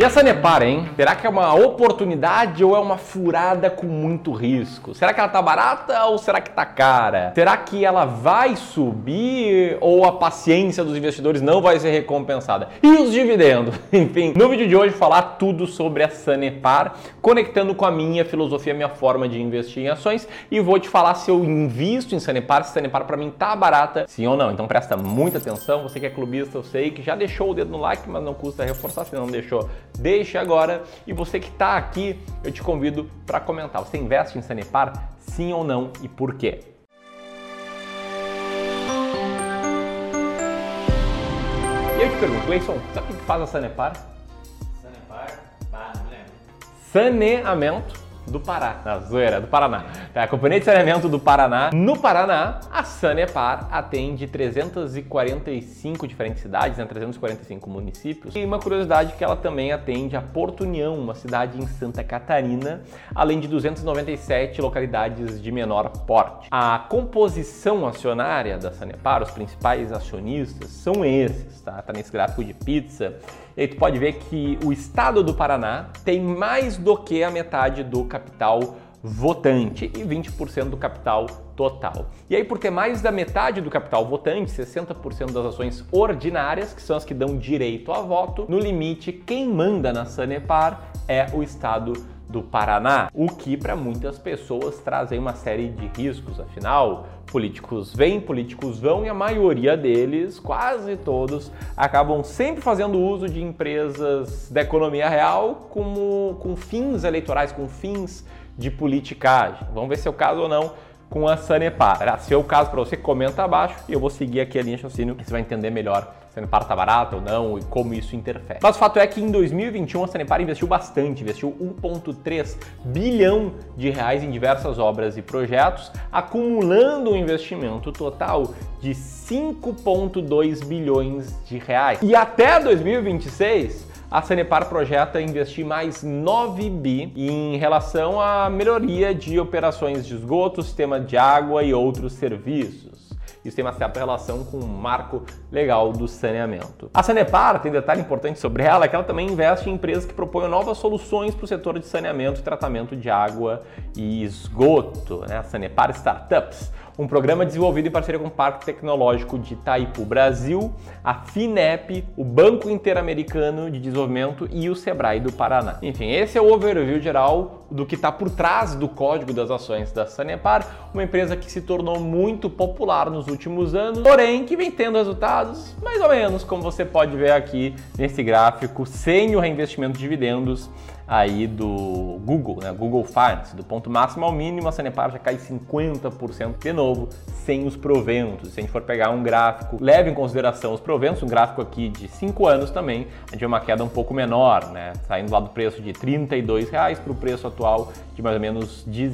E a Sanepar, hein? Será que é uma oportunidade ou é uma furada com muito risco? Será que ela tá barata ou será que tá cara? Será que ela vai subir ou a paciência dos investidores não vai ser recompensada? E os dividendos? Enfim, no vídeo de hoje falar tudo sobre a Sanepar, conectando com a minha filosofia, a minha forma de investir em ações e vou te falar se eu invisto em Sanepar, se Sanepar para mim tá barata, sim ou não. Então presta muita atenção, você que é clubista, eu sei que já deixou o dedo no like, mas não custa reforçar se não deixou deixe agora. E você que está aqui, eu te convido para comentar. Você investe em Sanepar? Sim ou não e por quê? E eu te pergunto, Leison, sabe o que faz a Sanepar? Sanepar? Bah, não lembro. Saneamento do Pará, na zoeira, do Paraná. Tá, a Companhia de Saneamento do Paraná. No Paraná, a Sanepar atende 345 diferentes cidades, né, 345 municípios. E uma curiosidade que ela também atende a Porto União, uma cidade em Santa Catarina, além de 297 localidades de menor porte. A composição acionária da Sanepar, os principais acionistas são esses, tá? Tá nesse gráfico de pizza. E aí tu pode ver que o estado do Paraná tem mais do que a metade do capital votante e 20% do capital total. E aí, por ter mais da metade do capital votante, 60% das ações ordinárias, que são as que dão direito a voto, no limite, quem manda na Sanepar é o estado do Paraná, o que para muitas pessoas traz uma série de riscos, afinal, políticos vêm, políticos vão e a maioria deles, quase todos, acabam sempre fazendo uso de empresas da economia real como, com fins eleitorais, com fins de politicagem. Vamos ver se é o caso ou não com a Sanepar. Se é o caso para você, comenta abaixo e eu vou seguir aqui a linha de e você vai entender melhor Sanepar está barata ou não e como isso interfere. Mas o fato é que em 2021 a Sanepar investiu bastante, investiu 1,3 bilhão de reais em diversas obras e projetos, acumulando um investimento total de 5,2 bilhões de reais. E até 2026 a Sanepar projeta investir mais 9 bi em relação à melhoria de operações de esgoto, sistema de água e outros serviços. Isso tem uma certa relação com o marco legal do saneamento. A Sanepar, tem detalhe importante sobre ela, é que ela também investe em empresas que propõem novas soluções para o setor de saneamento e tratamento de água e esgoto, né? A Sanepar Startups um programa desenvolvido em parceria com o Parque Tecnológico de Itaipu Brasil, a FINEP, o Banco Interamericano de Desenvolvimento e o Sebrae do Paraná. Enfim, esse é o overview geral do que está por trás do código das ações da Sanepar, uma empresa que se tornou muito popular nos últimos anos, porém que vem tendo resultados mais ou menos como você pode ver aqui nesse gráfico, sem o reinvestimento de dividendos aí do Google, né? Google Finance, do ponto máximo ao mínimo, a Sanepar já cai 50% de novo, sem os proventos. Se a gente for pegar um gráfico, leve em consideração os proventos, um gráfico aqui de 5 anos também, a gente vê uma queda um pouco menor, né? Saindo lá do preço de R$ reais para o preço atual de mais ou menos R$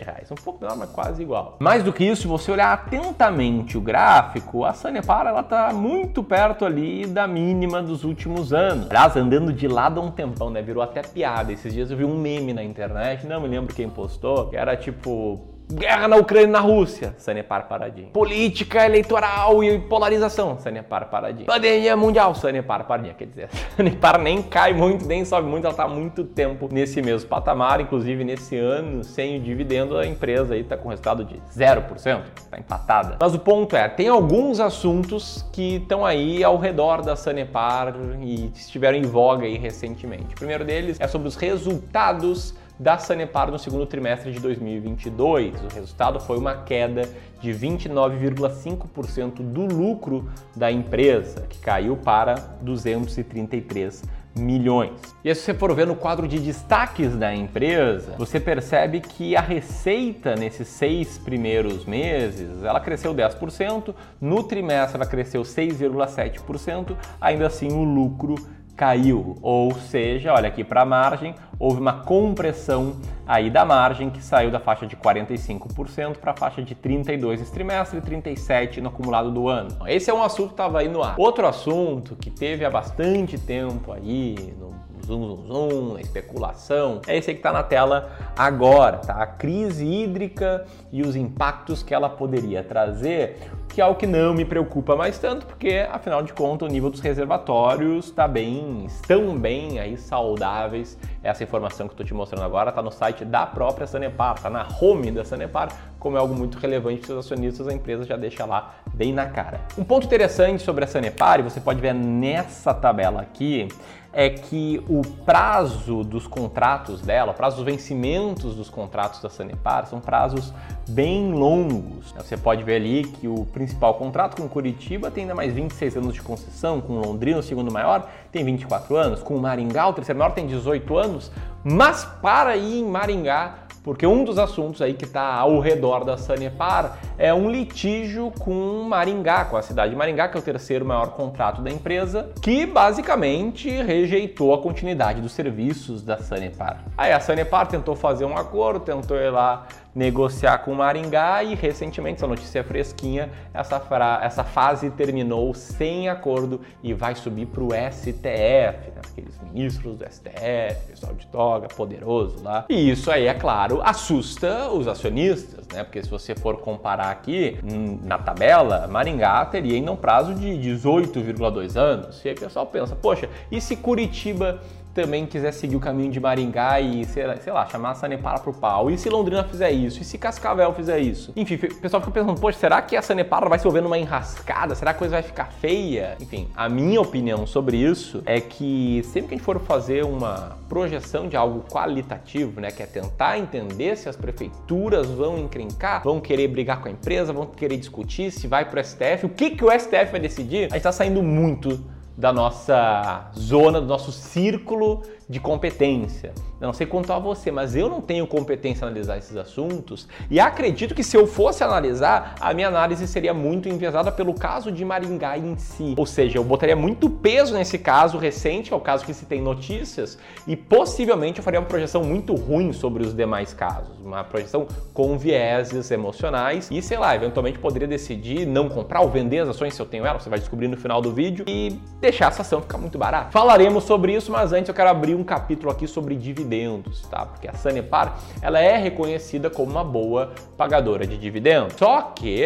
reais. Um pouco menor, mas quase igual. Mais do que isso, se você olhar atentamente o gráfico, a Sanepar ela está muito perto ali da mínima dos últimos anos. Aliás, andando de lado há um tempão, né? Virou até piada piada. Esses dias eu vi um meme na internet, não me lembro quem postou, que era tipo Guerra na Ucrânia e na Rússia, Sanepar paradinho. Política eleitoral e polarização, Sanepar paradinho. Pandemia mundial, Sanepar paradinho. Quer dizer, Sanepar nem cai muito, nem sobe muito, ela está há muito tempo nesse mesmo patamar. Inclusive, nesse ano, sem o dividendo, a empresa aí está com resultado de 0%, está empatada. Mas o ponto é, tem alguns assuntos que estão aí ao redor da Sanepar e estiveram em voga aí recentemente. O primeiro deles é sobre os resultados da Sanepar no segundo trimestre de 2022. O resultado foi uma queda de 29,5% do lucro da empresa, que caiu para 233 milhões. E se você for ver no quadro de destaques da empresa, você percebe que a receita nesses seis primeiros meses, ela cresceu 10%, no trimestre ela cresceu 6,7%, ainda assim o lucro caiu, ou seja, olha aqui para a margem, houve uma compressão aí da margem que saiu da faixa de 45% para a faixa de 32 nesse trimestre e 37 no acumulado do ano. Esse é um assunto que estava aí no ar. Outro assunto que teve há bastante tempo aí no zoom, zoom, zoom, especulação, é esse aí que está na tela agora, tá? A crise hídrica e os impactos que ela poderia trazer que é algo que não me preocupa mais tanto, porque afinal de contas o nível dos reservatórios está bem, estão bem aí saudáveis. Essa informação que eu estou te mostrando agora está no site da própria Sanepar, está na home da Sanepar, como é algo muito relevante para os acionistas, a empresa já deixa lá bem na cara. Um ponto interessante sobre a Sanepar, e você pode ver nessa tabela aqui, é que o prazo dos contratos dela, o prazo dos vencimentos dos contratos da Sanepar são prazos bem longos. Você pode ver ali que o principal contrato com Curitiba tem ainda mais 26 anos de concessão, com Londrina, o segundo maior, tem 24 anos, com Maringá, o terceiro maior, tem 18 anos, mas para ir em Maringá porque um dos assuntos aí que está ao redor da Sanepar é um litígio com Maringá, com a cidade de Maringá, que é o terceiro maior contrato da empresa, que basicamente rejeitou a continuidade dos serviços da Sanepar. Aí a Sanepar tentou fazer um acordo, tentou ir lá negociar com Maringá e recentemente, essa notícia fresquinha, essa, fra... essa fase terminou sem acordo e vai subir para o STF, né? aqueles ministros do STF, pessoal de toga, poderoso lá. E isso aí, é claro, assusta os acionistas, né? Porque se você for comparar aqui hum, na tabela, Maringá teria ainda um prazo de 18,2 anos. E aí o pessoal pensa, poxa, e se Curitiba também quiser seguir o caminho de Maringá e, sei lá, chamar a Sanepar pro pau. E se Londrina fizer isso? E se Cascavel fizer isso? Enfim, o pessoal fica pensando, poxa, será que a Sanepar vai se envolver numa enrascada? Será que a coisa vai ficar feia? Enfim, a minha opinião sobre isso é que sempre que a gente for fazer uma projeção de algo qualitativo, né, que é tentar entender se as prefeituras vão encrencar, vão querer brigar com a empresa, vão querer discutir se vai pro STF, o que, que o STF vai decidir, a gente tá saindo muito da nossa zona, do nosso círculo de competência. Eu não sei quanto a você, mas eu não tenho competência em analisar esses assuntos e acredito que se eu fosse analisar, a minha análise seria muito enviesada pelo caso de Maringá em si. Ou seja, eu botaria muito peso nesse caso recente, que é o caso que se tem notícias, e possivelmente eu faria uma projeção muito ruim sobre os demais casos, uma projeção com vieses emocionais e, sei lá, eventualmente poderia decidir não comprar ou vender as ações se eu tenho elas, você vai descobrir no final do vídeo e deixar essa ação ficar muito barata. Falaremos sobre isso, mas antes eu quero abrir um capítulo aqui sobre dividendos, tá? Porque a Sanepar, ela é reconhecida como uma boa pagadora de dividendos. Só que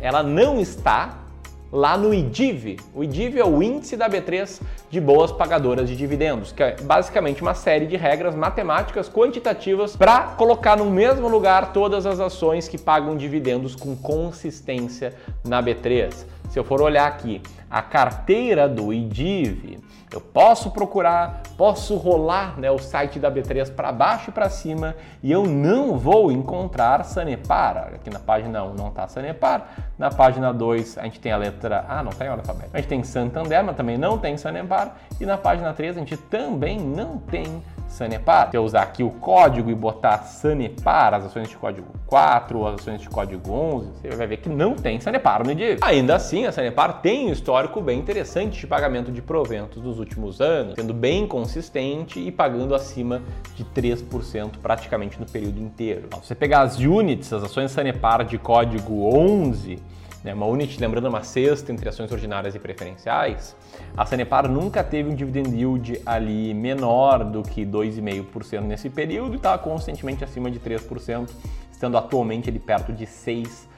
ela não está lá no IDIV. O IDIV é o índice da B3 de boas pagadoras de dividendos, que é basicamente uma série de regras matemáticas quantitativas para colocar no mesmo lugar todas as ações que pagam dividendos com consistência na B3. Se eu for olhar aqui a carteira do IDIV, eu posso procurar, posso rolar né, o site da B3 para baixo e para cima e eu não vou encontrar Sanepar. Aqui na página 1 não está Sanepar, na página 2 a gente tem a letra A, não tem hora alfabeto. A gente tem Santander, mas também não tem Sanepar e na página 3 a gente também não tem Sanepar. Se eu usar aqui o código e botar Sanepar, as ações de código 4 ou as ações de código 11, você vai ver que não tem Sanepar no IDIV. Ainda assim, a Sanepar tem um histórico bem interessante de pagamento de proventos dos últimos anos, sendo bem consistente e pagando acima de 3% praticamente no período inteiro. Se você pegar as units, as ações Sanepar de código 11, né, uma unit, lembrando, uma cesta entre ações ordinárias e preferenciais, a Sanepar nunca teve um dividend yield ali menor do que 2,5% nesse período e está constantemente acima de 3%, estando atualmente ali perto de 6%.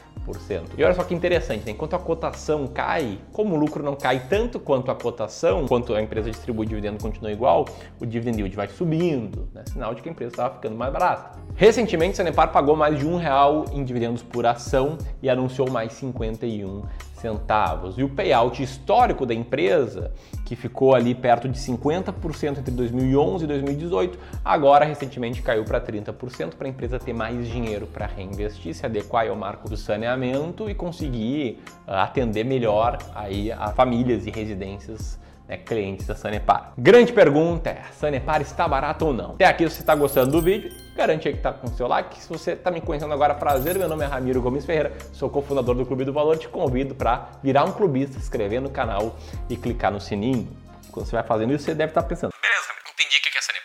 E olha só que interessante, né? enquanto a cotação cai, como o lucro não cai tanto quanto a cotação, quanto a empresa distribui dividendo continua igual, o dividend yield vai subindo, né? sinal de que a empresa estava ficando mais barata. Recentemente, a Sanepar pagou mais de um real em dividendos por ação e anunciou mais 51 centavos. E o payout histórico da empresa, que ficou ali perto de 50% entre 2011 e 2018, agora recentemente caiu para 30% para a empresa ter mais dinheiro para reinvestir, se adequar ao marco do saneamento e conseguir ah, atender melhor aí a famílias e residências né, clientes da Sanepar. Grande pergunta é, Sanepar está barato ou não? Até aqui, se você está gostando do vídeo, garante aí que está com o seu like. Se você está me conhecendo agora, prazer, meu nome é Ramiro Gomes Ferreira, sou cofundador do Clube do Valor, te convido para virar um clubista, se inscrever no canal e clicar no sininho. Quando você vai fazendo isso, você deve estar tá pensando,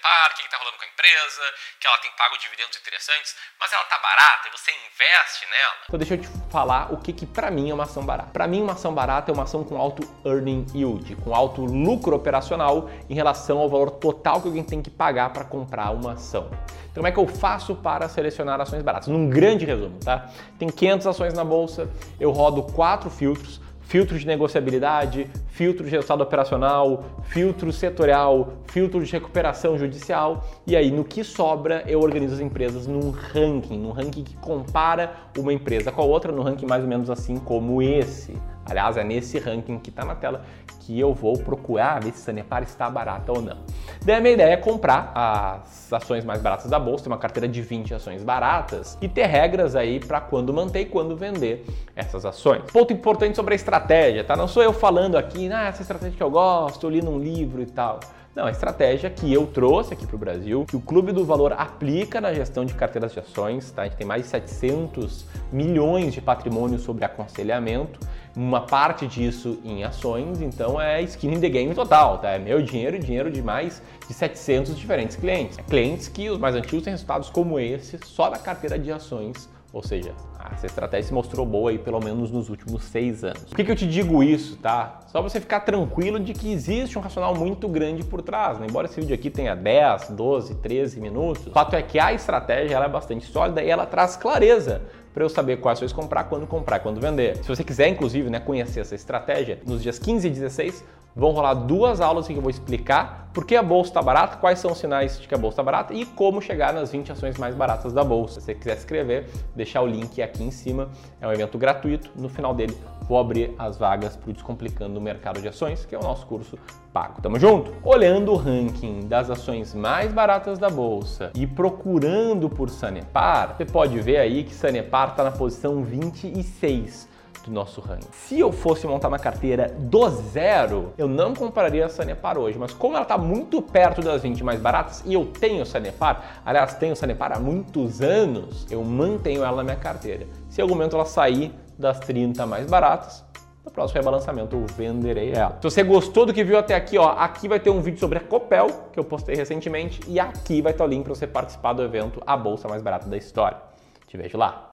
Sanepar, o que está rolando com a empresa, que ela tem pago dividendos interessantes, mas ela tá barata e você investe nela. Então deixa eu te falar o que que para mim é uma ação barata. Para mim uma ação barata é uma ação com alto earning yield, com alto lucro operacional em relação ao valor total que alguém tem que pagar para comprar uma ação. Então, como é que eu faço para selecionar ações baratas? Num grande resumo, tá? Tem 500 ações na bolsa, eu rodo quatro filtros filtro de negociabilidade, filtro de resultado operacional, filtro setorial, filtro de recuperação judicial e aí no que sobra eu organizo as empresas num ranking, num ranking que compara uma empresa com a outra, num ranking mais ou menos assim como esse. Aliás, é nesse ranking que está na tela que eu vou procurar ver se Sanepar está barata ou não. Daí a minha ideia é comprar as ações mais baratas da bolsa, ter uma carteira de 20 ações baratas e ter regras aí para quando manter e quando vender essas ações. Ponto importante sobre a estratégia, tá? Não sou eu falando aqui, ah, essa estratégia que eu gosto, eu li num livro e tal. Não, a estratégia que eu trouxe aqui para o Brasil, que o Clube do Valor aplica na gestão de carteiras de ações, tá? A gente tem mais de 700 milhões de patrimônio sobre aconselhamento, uma parte disso em ações, então é skin in the game total, tá? É meu dinheiro e dinheiro de mais de 700 diferentes clientes. Clientes que os mais antigos têm resultados como esse só na carteira de ações ou seja, essa estratégia se mostrou boa aí pelo menos nos últimos seis anos. Por que, que eu te digo isso, tá? Só você ficar tranquilo de que existe um racional muito grande por trás. Né? Embora esse vídeo aqui tenha 10, 12, 13 minutos, o fato é que a estratégia ela é bastante sólida e ela traz clareza para eu saber quais ações comprar, quando comprar, quando vender. Se você quiser, inclusive, né, conhecer essa estratégia, nos dias 15 e 16 vão rolar duas aulas em que eu vou explicar por que a bolsa está barata, quais são os sinais de que a bolsa está barata e como chegar nas 20 ações mais baratas da bolsa. Se você quiser se inscrever, deixar o link aqui em cima. É um evento gratuito. No final dele, vou abrir as vagas para o Descomplicando o Mercado de Ações, que é o nosso curso pago. Tamo junto? Olhando o ranking das ações mais baratas da bolsa e procurando por Sanepar, você pode ver aí que Sanepar está na posição 26 do nosso ranking. Se eu fosse montar uma carteira do zero, eu não compraria a Sanepar hoje, mas como ela está muito perto das 20 mais baratas e eu tenho Sanepar, aliás, tenho Sanepar há muitos anos, eu mantenho ela na minha carteira. Se em algum momento ela sair das 30 mais baratas, no próximo rebalançamento eu venderei ela. Se você gostou do que viu até aqui, ó, aqui vai ter um vídeo sobre a Copel, que eu postei recentemente, e aqui vai estar o link para você participar do evento A Bolsa Mais Barata da História. Te vejo lá.